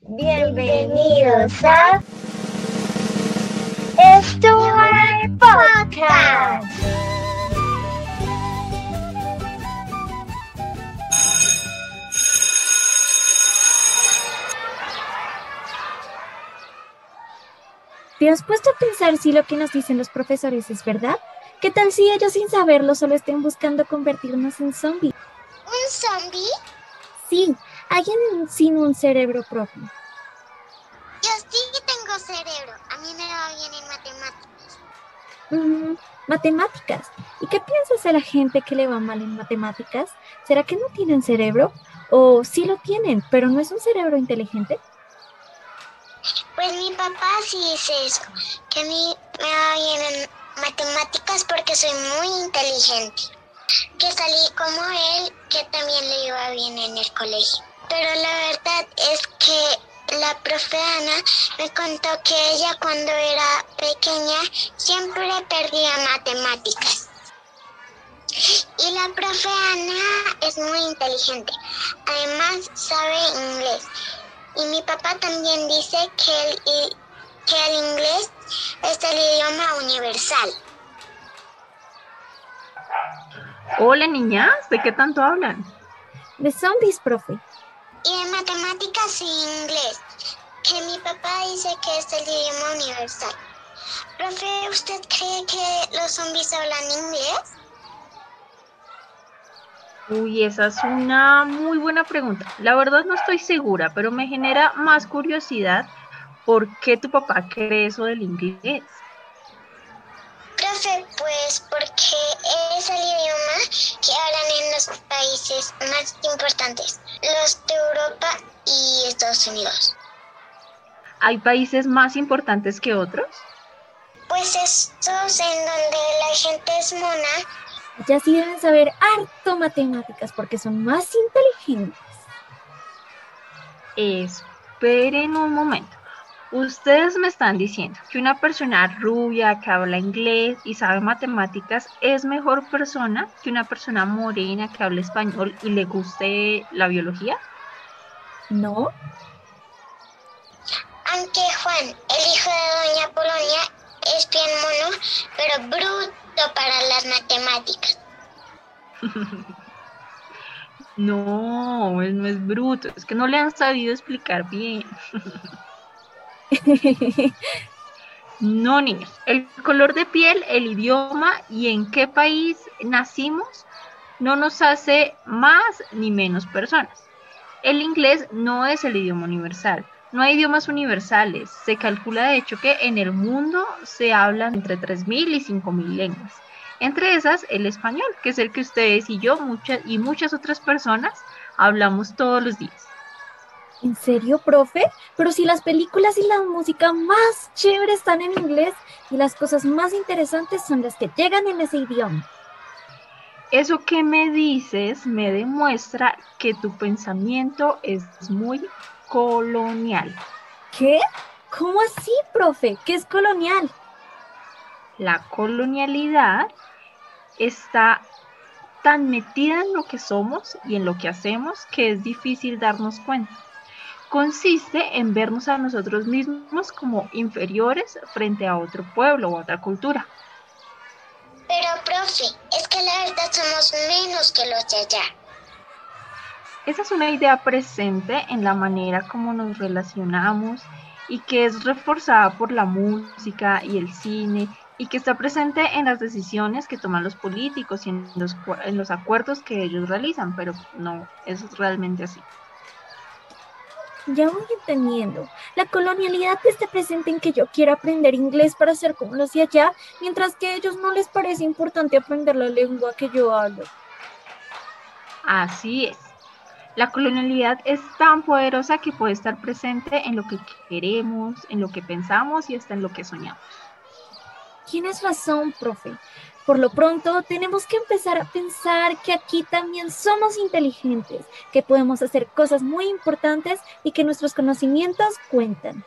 Bienvenidos a Stuart Podcast. ¿Te has puesto a pensar si lo que nos dicen los profesores es verdad? ¿Qué tal si ellos sin saberlo solo estén buscando convertirnos en zombies? ¿Un zombie? Sí, alguien sin un cerebro propio. Yo sí tengo cerebro. A mí me va bien en matemáticas. Mm, matemáticas. ¿Y qué piensas de la gente que le va mal en matemáticas? ¿Será que no tienen cerebro? ¿O sí lo tienen, pero no es un cerebro inteligente? Pues mi papá sí dice eso, que a mí me va bien en matemáticas porque soy muy inteligente. Que salí como él, también le iba bien en el colegio. Pero la verdad es que la profe Ana me contó que ella cuando era pequeña siempre perdía matemáticas. Y la profe Ana es muy inteligente. Además sabe inglés. Y mi papá también dice que el, que el inglés es el idioma universal. Hola niñas, ¿de qué tanto hablan? De zombies, profe. Y de matemáticas y inglés, que mi papá dice que es el idioma universal. Profe, ¿usted cree que los zombies hablan inglés? Uy, esa es una muy buena pregunta. La verdad no estoy segura, pero me genera más curiosidad por qué tu papá cree eso del inglés. Profe, pues porque los países más importantes, los de Europa y Estados Unidos. ¿Hay países más importantes que otros? Pues estos en donde la gente es mona Ya sí deben saber harto matemáticas porque son más inteligentes. Esperen un momento. Ustedes me están diciendo que una persona rubia que habla inglés y sabe matemáticas es mejor persona que una persona morena que habla español y le guste la biología. ¿No? Aunque Juan, el hijo de Doña Polonia, es bien mono, pero bruto para las matemáticas. No, él no es bruto, es que no le han sabido explicar bien. No, niños, el color de piel, el idioma y en qué país nacimos no nos hace más ni menos personas. El inglés no es el idioma universal. No hay idiomas universales. Se calcula de hecho que en el mundo se hablan entre 3.000 y 5.000 lenguas. Entre esas, el español, que es el que ustedes y yo y muchas otras personas hablamos todos los días. ¿En serio, profe? Pero si las películas y la música más chévere están en inglés y las cosas más interesantes son las que llegan en ese idioma. Eso que me dices me demuestra que tu pensamiento es muy colonial. ¿Qué? ¿Cómo así, profe? ¿Qué es colonial? La colonialidad está tan metida en lo que somos y en lo que hacemos que es difícil darnos cuenta. Consiste en vernos a nosotros mismos como inferiores frente a otro pueblo o otra cultura. Pero, profe, es que la verdad somos menos que los de allá. Esa es una idea presente en la manera como nos relacionamos y que es reforzada por la música y el cine y que está presente en las decisiones que toman los políticos y en los, en los acuerdos que ellos realizan, pero no, eso es realmente así. Ya voy entendiendo. La colonialidad está presente en que yo quiero aprender inglés para ser como los de allá, mientras que a ellos no les parece importante aprender la lengua que yo hablo. Así es. La colonialidad es tan poderosa que puede estar presente en lo que queremos, en lo que pensamos y hasta en lo que soñamos. Tienes razón, profe. Por lo pronto, tenemos que empezar a pensar que aquí también somos inteligentes, que podemos hacer cosas muy importantes y que nuestros conocimientos cuentan.